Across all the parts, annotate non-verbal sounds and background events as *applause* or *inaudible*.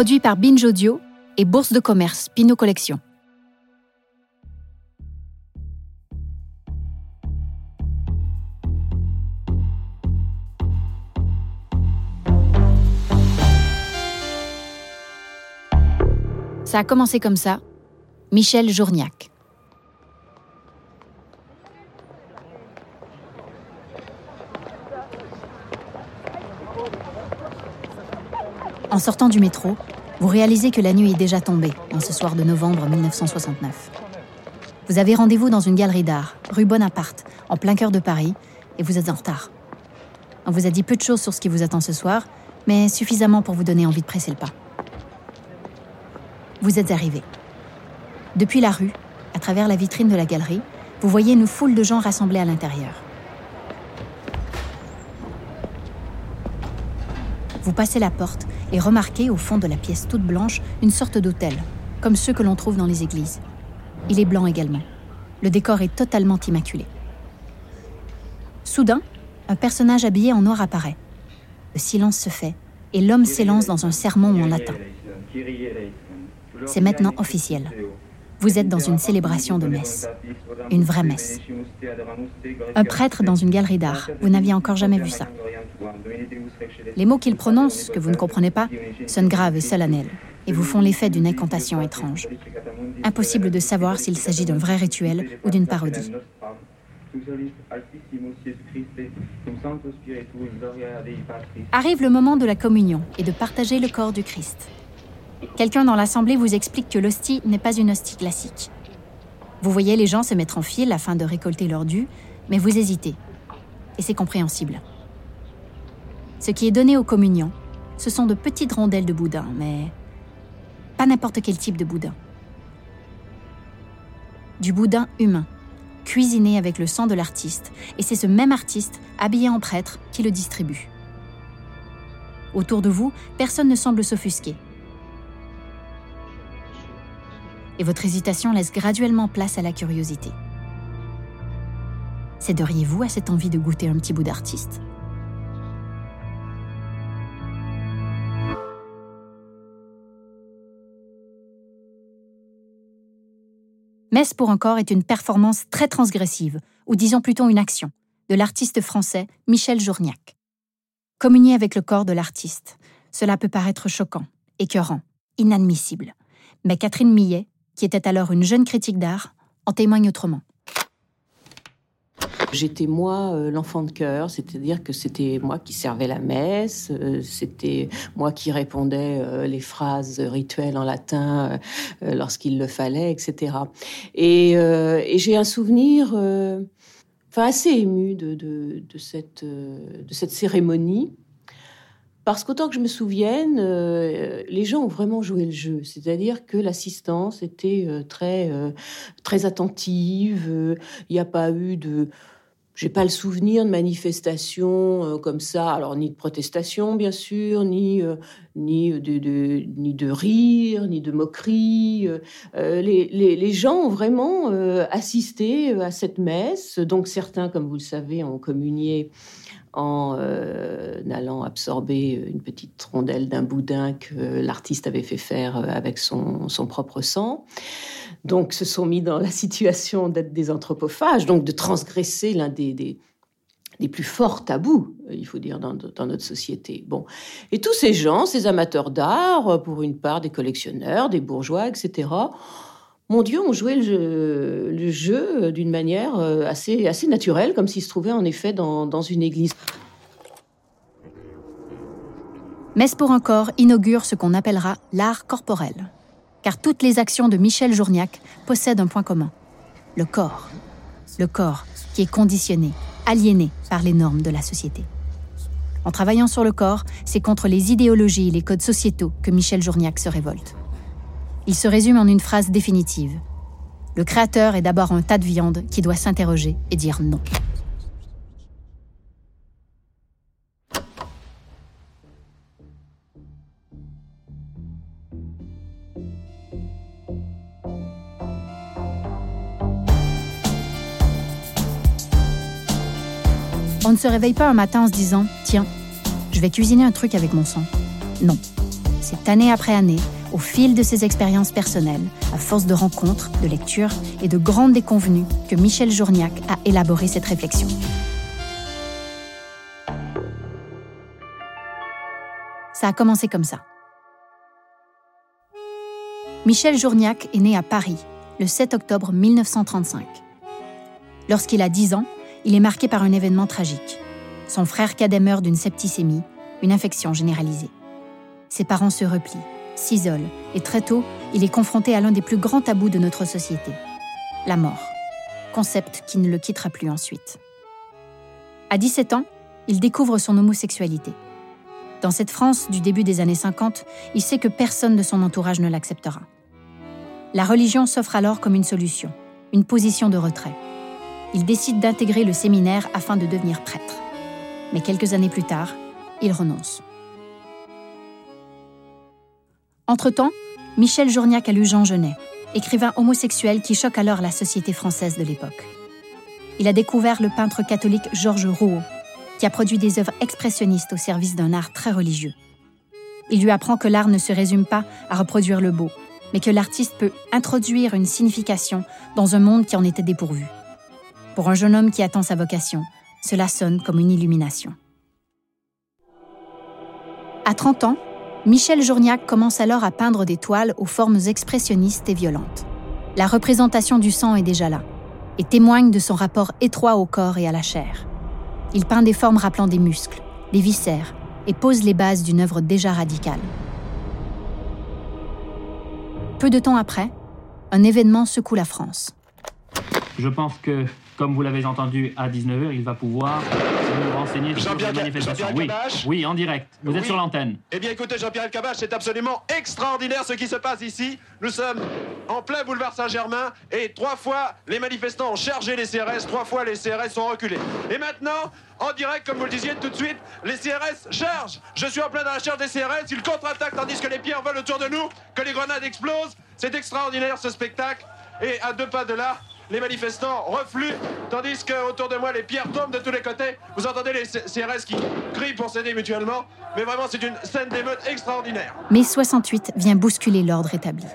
Produit par Binge Audio et Bourse de commerce Pinot Collection. Ça a commencé comme ça. Michel Journiac. En sortant du métro, vous réalisez que la nuit est déjà tombée en ce soir de novembre 1969. Vous avez rendez-vous dans une galerie d'art, rue Bonaparte, en plein cœur de Paris, et vous êtes en retard. On vous a dit peu de choses sur ce qui vous attend ce soir, mais suffisamment pour vous donner envie de presser le pas. Vous êtes arrivé. Depuis la rue, à travers la vitrine de la galerie, vous voyez une foule de gens rassemblés à l'intérieur. Vous passez la porte et remarquez au fond de la pièce toute blanche une sorte d'hôtel, comme ceux que l'on trouve dans les églises. Il est blanc également. Le décor est totalement immaculé. Soudain, un personnage habillé en noir apparaît. Le silence se fait et l'homme s'élance dans un sermon en latin. C'est maintenant officiel. Vous êtes dans une célébration de messe, une vraie messe. Un prêtre dans une galerie d'art, vous n'aviez encore jamais vu ça. Les mots qu'il prononce, que vous ne comprenez pas, sonnent graves et solennels et vous font l'effet d'une incantation étrange. Impossible de savoir s'il s'agit d'un vrai rituel ou d'une parodie. Arrive le moment de la communion et de partager le corps du Christ. Quelqu'un dans l'assemblée vous explique que l'hostie n'est pas une hostie classique. Vous voyez les gens se mettre en file afin de récolter leur dû, mais vous hésitez. Et c'est compréhensible. Ce qui est donné aux communions, ce sont de petites rondelles de boudin, mais pas n'importe quel type de boudin. Du boudin humain, cuisiné avec le sang de l'artiste, et c'est ce même artiste, habillé en prêtre, qui le distribue. Autour de vous, personne ne semble s'offusquer. Et votre hésitation laisse graduellement place à la curiosité. Céderiez-vous à cette envie de goûter un petit bout d'artiste? Messe pour encore est une performance très transgressive, ou disons plutôt une action, de l'artiste français Michel Journiac. Communier avec le corps de l'artiste, cela peut paraître choquant, écœurant, inadmissible. Mais Catherine Millet, qui était alors une jeune critique d'art, en témoigne autrement. J'étais moi euh, l'enfant de cœur, c'est-à-dire que c'était moi qui servais la messe, euh, c'était moi qui répondais euh, les phrases rituelles en latin lorsqu'il le fallait, etc. Et, j'ai un souvenir assez ému de cette cérémonie. Parce qu'autant que je me souvienne, euh, les gens ont vraiment joué le jeu. C'est-à-dire que l'assistance était euh, très, euh, très attentive. Il n'y a pas eu de. J'ai pas le souvenir de manifestations comme ça. Alors ni de protestation bien sûr, ni ni de, ni de rire, ni de moquerie. Les, les, les, gens ont vraiment assisté à cette messe. Donc certains, comme vous le savez, ont communié en euh, allant absorber une petite rondelle d'un boudin que l'artiste avait fait faire euh, avec son, propre sang. Donc, se sont mis dans la *laughs* situation d'être des anthropophages, donc de transgresser l'un des, des, plus forts tabous, il faut dire, dans, dans, notre société. Bon. Et tous ces gens, ces amateurs d'art, pour une part des collectionneurs, des bourgeois, etc., mon Dieu, on jouait le jeu, d'une manière euh, assez, assez naturelle, comme s'il se trouvait en effet dans, dans une église. Messe pour un corps inaugure ce qu'on appellera l'art corporel. Car toutes les actions de Michel Journiac possèdent un point commun le corps. Le corps qui est conditionné, aliéné par les normes de la société. En travaillant sur le corps, c'est contre les idéologies et les codes sociétaux que Michel Journiac se révolte. Il se résume en une phrase définitive. Le créateur est d'abord un tas de viande qui doit s'interroger et dire non. On ne se réveille pas un matin en se disant Tiens, je vais cuisiner un truc avec mon sang. Non. C'est année après année, au fil de ses expériences personnelles, à force de rencontres, de lectures et de grandes déconvenues, que Michel Journiac a élaboré cette réflexion. Ça a commencé comme ça. Michel Journiac est né à Paris le 7 octobre 1935. Lorsqu'il a 10 ans, il est marqué par un événement tragique. Son frère cadet meurt d'une septicémie, une infection généralisée. Ses parents se replient, s'isolent, et très tôt, il est confronté à l'un des plus grands tabous de notre société, la mort, concept qui ne le quittera plus ensuite. À 17 ans, il découvre son homosexualité. Dans cette France du début des années 50, il sait que personne de son entourage ne l'acceptera. La religion s'offre alors comme une solution, une position de retrait. Il décide d'intégrer le séminaire afin de devenir prêtre. Mais quelques années plus tard, il renonce. Entre-temps, Michel Journiac a lu Jean Genet, écrivain homosexuel qui choque alors la société française de l'époque. Il a découvert le peintre catholique Georges Rouault, qui a produit des œuvres expressionnistes au service d'un art très religieux. Il lui apprend que l'art ne se résume pas à reproduire le beau, mais que l'artiste peut introduire une signification dans un monde qui en était dépourvu. Pour un jeune homme qui attend sa vocation, cela sonne comme une illumination. À 30 ans, Michel Journiac commence alors à peindre des toiles aux formes expressionnistes et violentes. La représentation du sang est déjà là et témoigne de son rapport étroit au corps et à la chair. Il peint des formes rappelant des muscles, des viscères, et pose les bases d'une œuvre déjà radicale. Peu de temps après, un événement secoue la France. Je pense que, comme vous l'avez entendu, à 19h, il va pouvoir nous renseigner sur les manifestations. Oui, oui, en direct. Vous êtes sur l'antenne. Eh bien, écoutez, Jean-Pierre Elkabach, c'est absolument extraordinaire ce qui se passe ici. Nous sommes en plein boulevard Saint-Germain et trois fois les manifestants ont chargé les CRS, trois fois les CRS sont reculés. Et maintenant, en direct, comme vous le disiez tout de suite, les CRS chargent. Je suis en plein dans la charge des CRS, ils contre-attaquent tandis que les pierres volent autour de nous, que les grenades explosent. C'est extraordinaire ce spectacle. Et à deux pas de là, les manifestants refluent, tandis qu'autour de moi, les pierres tombent de tous les côtés. Vous entendez les CRS qui crient pour s'aider mutuellement. Mais vraiment, c'est une scène d'émeute extraordinaire. Mai 68 vient bousculer l'ordre établi.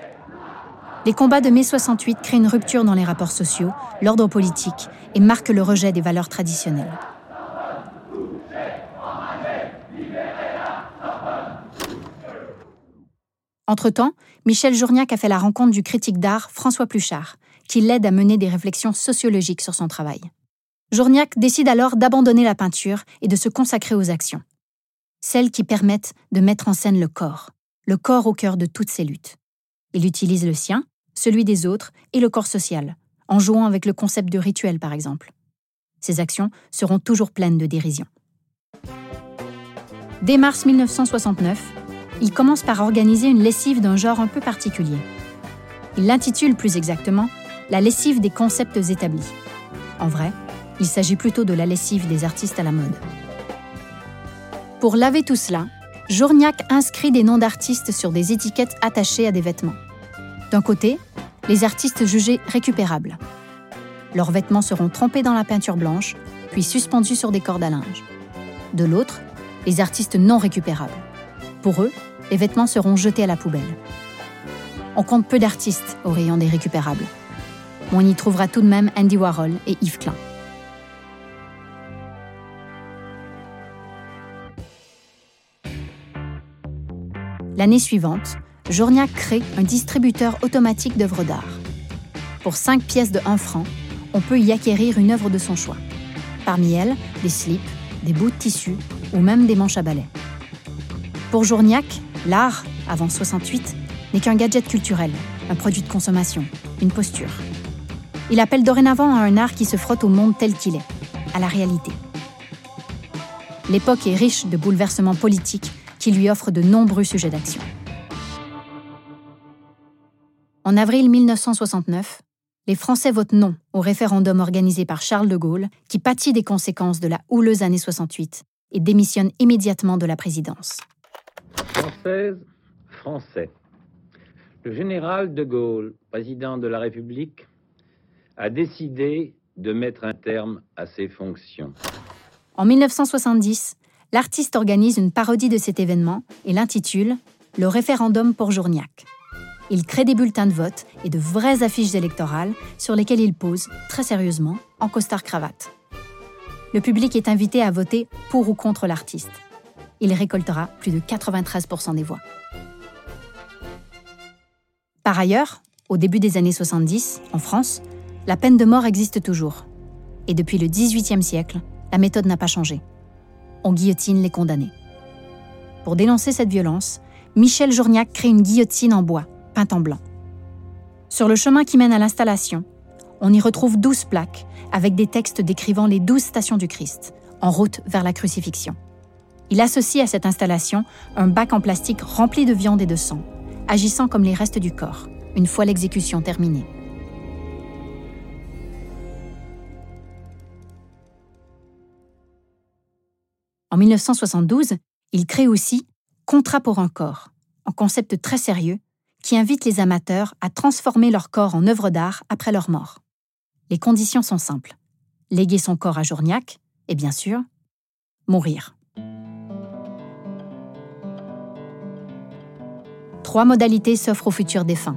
Les combats de mai 68 créent une rupture dans les rapports sociaux, l'ordre politique et marquent le rejet des valeurs traditionnelles. Entre-temps, Michel Journiac a fait la rencontre du critique d'art François Pluchart, qui l'aide à mener des réflexions sociologiques sur son travail. Journiac décide alors d'abandonner la peinture et de se consacrer aux actions. Celles qui permettent de mettre en scène le corps, le corps au cœur de toutes ces luttes. Il utilise le sien, celui des autres et le corps social, en jouant avec le concept de rituel par exemple. Ces actions seront toujours pleines de dérision. Dès mars 1969, il commence par organiser une lessive d'un genre un peu particulier. Il l'intitule plus exactement La lessive des concepts établis. En vrai, il s'agit plutôt de la lessive des artistes à la mode. Pour laver tout cela, Journiac inscrit des noms d'artistes sur des étiquettes attachées à des vêtements. D'un côté, les artistes jugés récupérables. Leurs vêtements seront trempés dans la peinture blanche, puis suspendus sur des cordes à linge. De l'autre, les artistes non récupérables. Pour eux, les vêtements seront jetés à la poubelle. On compte peu d'artistes au rayon des récupérables. On y trouvera tout de même Andy Warhol et Yves Klein. L'année suivante, Journiac crée un distributeur automatique d'œuvres d'art. Pour 5 pièces de 1 franc, on peut y acquérir une œuvre de son choix. Parmi elles, des slips, des bouts de tissu ou même des manches à balai. Pour Journiac, l'art, avant 68, n'est qu'un gadget culturel, un produit de consommation, une posture. Il appelle dorénavant à un art qui se frotte au monde tel qu'il est, à la réalité. L'époque est riche de bouleversements politiques qui lui offrent de nombreux sujets d'action. En avril 1969, les Français votent non au référendum organisé par Charles de Gaulle, qui pâtit des conséquences de la houleuse année 68 et démissionne immédiatement de la présidence. Française, Français. Le général de Gaulle, président de la République, a décidé de mettre un terme à ses fonctions. En 1970, l'artiste organise une parodie de cet événement et l'intitule le référendum pour Journiac. Il crée des bulletins de vote et de vraies affiches électorales sur lesquelles il pose, très sérieusement, en costard-cravate. Le public est invité à voter pour ou contre l'artiste. Il récoltera plus de 93% des voix. Par ailleurs, au début des années 70, en France, la peine de mort existe toujours. Et depuis le XVIIIe siècle, la méthode n'a pas changé. On guillotine les condamnés. Pour dénoncer cette violence, Michel Journiac crée une guillotine en bois peinte en blanc. Sur le chemin qui mène à l'installation, on y retrouve douze plaques avec des textes décrivant les douze stations du Christ, en route vers la crucifixion. Il associe à cette installation un bac en plastique rempli de viande et de sang, agissant comme les restes du corps, une fois l'exécution terminée. En 1972, il crée aussi Contrat pour un corps, un concept très sérieux qui invite les amateurs à transformer leur corps en œuvre d'art après leur mort. Les conditions sont simples. Léguer son corps à Journiac et bien sûr, mourir. Trois modalités s'offrent aux futurs défunts.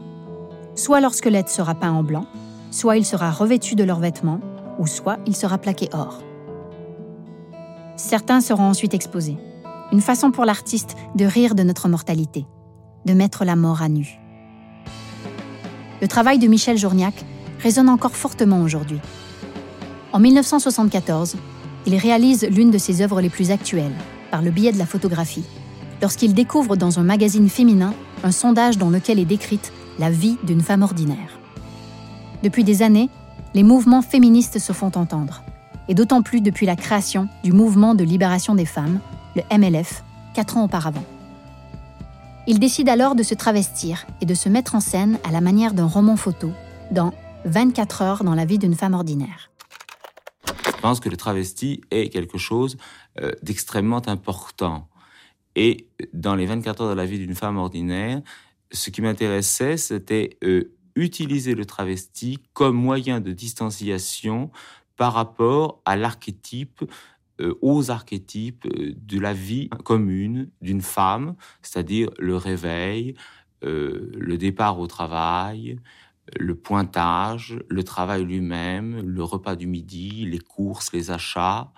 Soit leur squelette sera peint en blanc, soit il sera revêtu de leurs vêtements, ou soit il sera plaqué or. Certains seront ensuite exposés. Une façon pour l'artiste de rire de notre mortalité de mettre la mort à nu. Le travail de Michel Journiac résonne encore fortement aujourd'hui. En 1974, il réalise l'une de ses œuvres les plus actuelles, par le biais de la photographie, lorsqu'il découvre dans un magazine féminin un sondage dans lequel est décrite la vie d'une femme ordinaire. Depuis des années, les mouvements féministes se font entendre, et d'autant plus depuis la création du mouvement de libération des femmes, le MLF, quatre ans auparavant. Il décide alors de se travestir et de se mettre en scène à la manière d'un roman photo dans 24 heures dans la vie d'une femme ordinaire. Je pense que le travesti est quelque chose euh, d'extrêmement important. Et dans les 24 heures de la vie d'une femme ordinaire, ce qui m'intéressait, c'était euh, utiliser le travesti comme moyen de distanciation par rapport à l'archétype euh, aux archétypes euh, de la vie commune d'une femme, c'est-à-dire le réveil, euh, le départ au travail, le pointage, le travail lui-même, le repas du midi, les courses, les achats,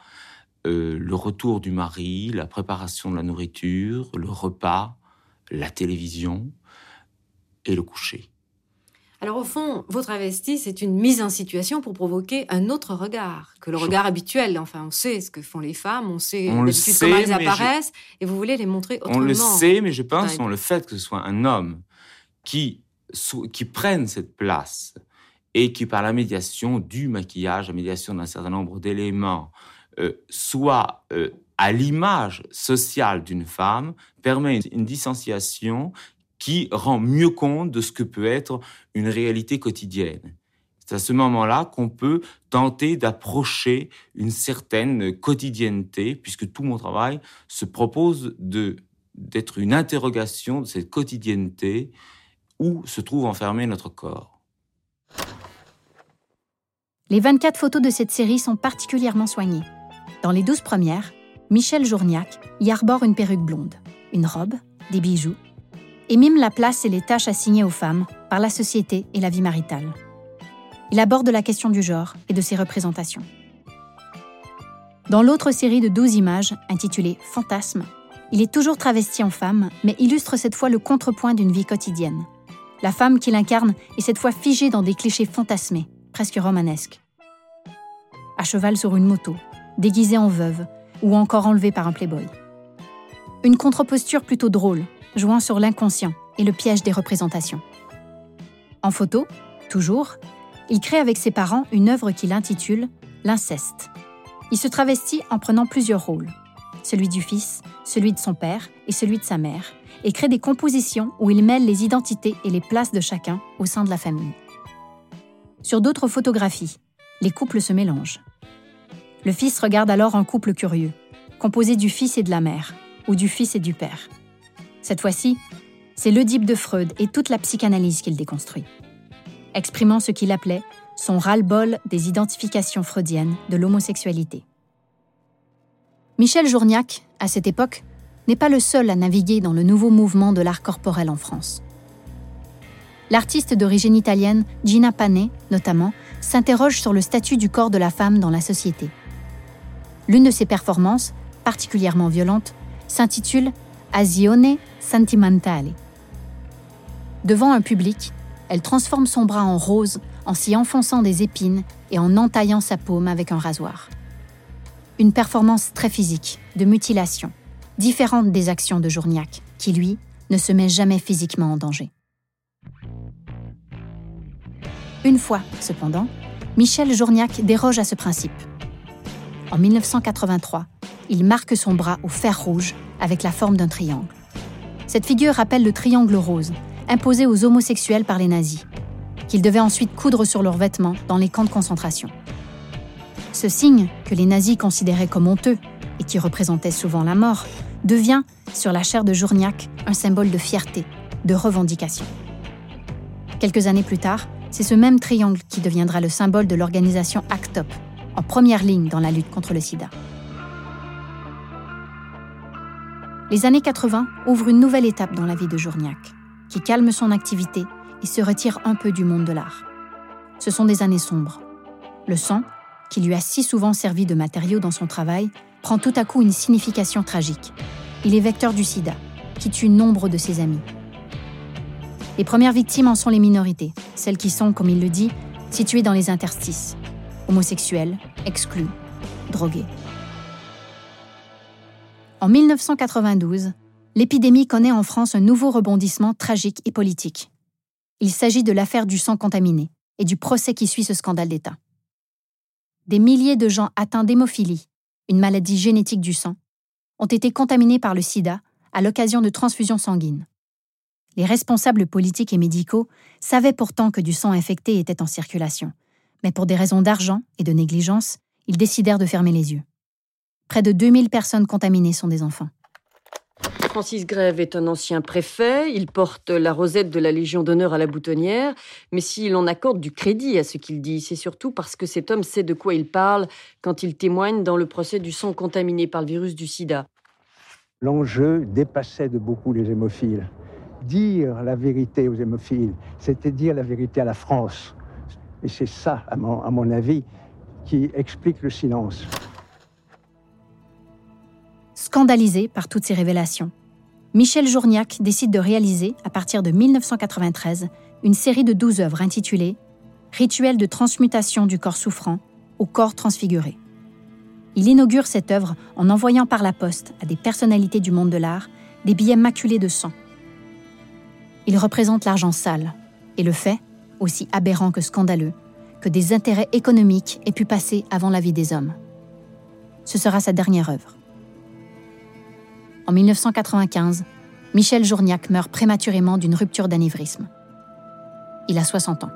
le retour du mari, la préparation de la nourriture, le repas, la télévision et le coucher. Alors au fond, votre travesti, c'est une mise en situation pour provoquer un autre regard que le regard habituel. Enfin, on sait ce que font les femmes, on sait comment elles apparaissent, et vous voulez les montrer autrement. On le sait, mais je pense que le fait que ce soit un homme qui, qui prenne cette place et qui, par la médiation du maquillage, la médiation d'un certain nombre d'éléments, euh, soit euh, à l'image sociale d'une femme, permet une, une distanciation qui rend mieux compte de ce que peut être une réalité quotidienne. C'est à ce moment-là qu'on peut tenter d'approcher une certaine quotidienneté, puisque tout mon travail se propose de d'être une interrogation de cette quotidienneté où se trouve enfermé notre corps. Les 24 photos de cette série sont particulièrement soignées. Dans les 12 premières, Michel Journiac y arbore une perruque blonde, une robe, des bijoux et mime la place et les tâches assignées aux femmes par la société et la vie maritale. Il aborde la question du genre et de ses représentations. Dans l'autre série de 12 images, intitulée Fantasme, il est toujours travesti en femme, mais illustre cette fois le contrepoint d'une vie quotidienne. La femme qu'il incarne est cette fois figée dans des clichés fantasmés, presque romanesques. À cheval sur une moto, déguisée en veuve, ou encore enlevée par un playboy. Une contre-posture plutôt drôle, jouant sur l'inconscient et le piège des représentations. En photo, toujours, il crée avec ses parents une œuvre qu'il intitule L'inceste. Il se travestit en prenant plusieurs rôles, celui du fils, celui de son père et celui de sa mère, et crée des compositions où il mêle les identités et les places de chacun au sein de la famille. Sur d'autres photographies, les couples se mélangent. Le fils regarde alors un couple curieux, composé du fils et de la mère, ou du fils et du père. Cette fois-ci, c'est l'Oedipe de Freud et toute la psychanalyse qu'il déconstruit, exprimant ce qu'il appelait son ras-le-bol des identifications freudiennes de l'homosexualité. Michel Journiac, à cette époque, n'est pas le seul à naviguer dans le nouveau mouvement de l'art corporel en France. L'artiste d'origine italienne Gina Pane, notamment, s'interroge sur le statut du corps de la femme dans la société. L'une de ses performances, particulièrement violente, s'intitule Asione Sentimentale. Devant un public, elle transforme son bras en rose en s'y enfonçant des épines et en entaillant sa paume avec un rasoir. Une performance très physique, de mutilation, différente des actions de Journiac, qui, lui, ne se met jamais physiquement en danger. Une fois, cependant, Michel Journiac déroge à ce principe. En 1983, il marque son bras au fer rouge avec la forme d'un triangle. Cette figure rappelle le triangle rose, imposé aux homosexuels par les nazis, qu'ils devaient ensuite coudre sur leurs vêtements dans les camps de concentration. Ce signe, que les nazis considéraient comme honteux et qui représentait souvent la mort, devient, sur la chair de Journiac, un symbole de fierté, de revendication. Quelques années plus tard, c'est ce même triangle qui deviendra le symbole de l'organisation ACT UP, en première ligne dans la lutte contre le sida. Les années 80 ouvrent une nouvelle étape dans la vie de Journiac, qui calme son activité et se retire un peu du monde de l'art. Ce sont des années sombres. Le sang, qui lui a si souvent servi de matériau dans son travail, prend tout à coup une signification tragique. Il est vecteur du sida, qui tue nombre de ses amis. Les premières victimes en sont les minorités, celles qui sont, comme il le dit, situées dans les interstices, homosexuels, exclus, drogués. En 1992, l'épidémie connaît en France un nouveau rebondissement tragique et politique. Il s'agit de l'affaire du sang contaminé et du procès qui suit ce scandale d'État. Des milliers de gens atteints d'hémophilie, une maladie génétique du sang, ont été contaminés par le sida à l'occasion de transfusions sanguines. Les responsables politiques et médicaux savaient pourtant que du sang infecté était en circulation, mais pour des raisons d'argent et de négligence, ils décidèrent de fermer les yeux. Près de 2000 personnes contaminées sont des enfants. Francis Grève est un ancien préfet, il porte la rosette de la Légion d'honneur à la boutonnière, mais s'il en accorde du crédit à ce qu'il dit, c'est surtout parce que cet homme sait de quoi il parle quand il témoigne dans le procès du sang contaminé par le virus du sida. L'enjeu dépassait de beaucoup les hémophiles dire la vérité aux hémophiles, c'était dire la vérité à la France. Et c'est ça, à mon, à mon avis, qui explique le silence. Scandalisé par toutes ces révélations, Michel Journiac décide de réaliser, à partir de 1993, une série de douze œuvres intitulées Rituel de transmutation du corps souffrant au corps transfiguré. Il inaugure cette œuvre en envoyant par la poste à des personnalités du monde de l'art des billets maculés de sang il représente l'argent sale et le fait, aussi aberrant que scandaleux, que des intérêts économiques aient pu passer avant la vie des hommes. Ce sera sa dernière œuvre. En 1995, Michel Journiac meurt prématurément d'une rupture d'anévrisme. Il a 60 ans.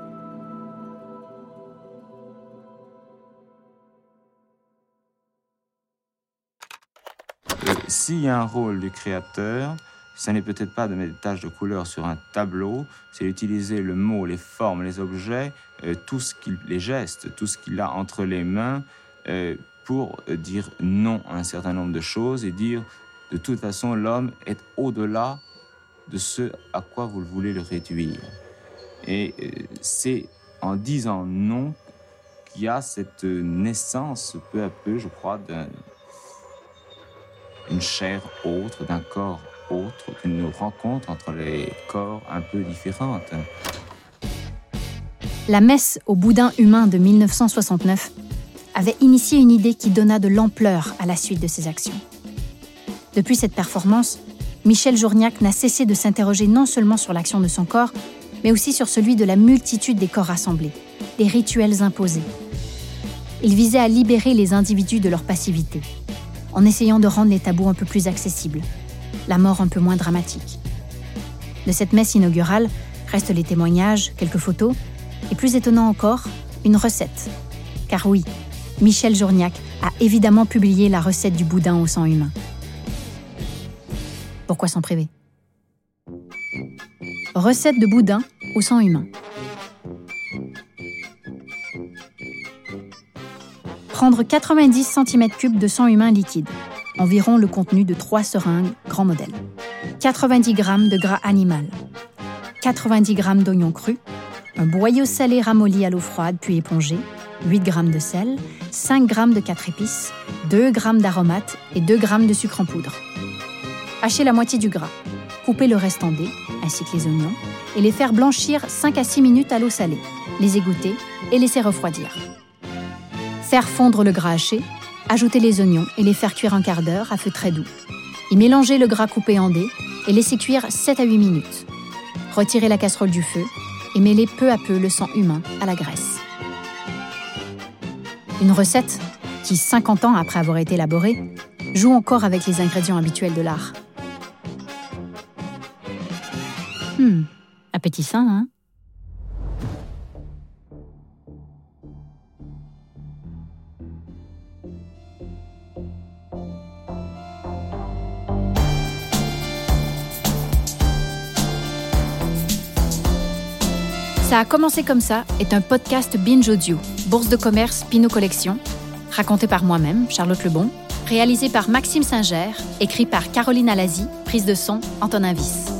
S'il y a un rôle du créateur, ce n'est peut-être pas de mettre des taches de couleur sur un tableau, c'est d'utiliser le mot, les formes, les objets, euh, tout ce qu'il, les gestes, tout ce qu'il a entre les mains euh, pour dire non à un certain nombre de choses et dire de toute façon l'homme est au-delà de ce à quoi vous voulez le réduire. Et c'est en disant non qu'il y a cette naissance peu à peu, je crois, d'une chair autre, d'un corps autre qu'une rencontre entre les corps un peu différentes. La messe au boudin humain de 1969 avait initié une idée qui donna de l'ampleur à la suite de ses actions. Depuis cette performance, Michel Journiac n'a cessé de s'interroger non seulement sur l'action de son corps, mais aussi sur celui de la multitude des corps rassemblés, des rituels imposés. Il visait à libérer les individus de leur passivité, en essayant de rendre les tabous un peu plus accessibles, la mort un peu moins dramatique. De cette messe inaugurale restent les témoignages, quelques photos, et plus étonnant encore, une recette. Car oui, Michel Journiac a évidemment publié la recette du boudin au sang humain. Pourquoi s'en priver? Recette de boudin au sang humain. Prendre 90 cm3 de sang humain liquide, environ le contenu de trois seringues grand modèle. 90 g de gras animal, 90 g d'oignons crus, un boyau salé ramolli à l'eau froide puis épongé, 8 g de sel, 5 g de 4 épices, 2 g d'aromates et 2 g de sucre en poudre. Hachez la moitié du gras, coupez le reste en dés, ainsi que les oignons, et les faire blanchir 5 à 6 minutes à l'eau salée, les égoutter et laisser refroidir. Faire fondre le gras haché, ajouter les oignons et les faire cuire un quart d'heure à feu très doux. Y mélanger le gras coupé en dés et laisser cuire 7 à 8 minutes. Retirez la casserole du feu et mêlez peu à peu le sang humain à la graisse. Une recette qui, 50 ans après avoir été élaborée, joue encore avec les ingrédients habituels de l'art. Hmm, appétissant, hein Ça a commencé comme ça est un podcast Binge Audio, bourse de commerce Pinot Collection, raconté par moi-même, Charlotte Lebon, réalisé par Maxime Singer, écrit par Caroline Alazi, prise de son Antonin Viss.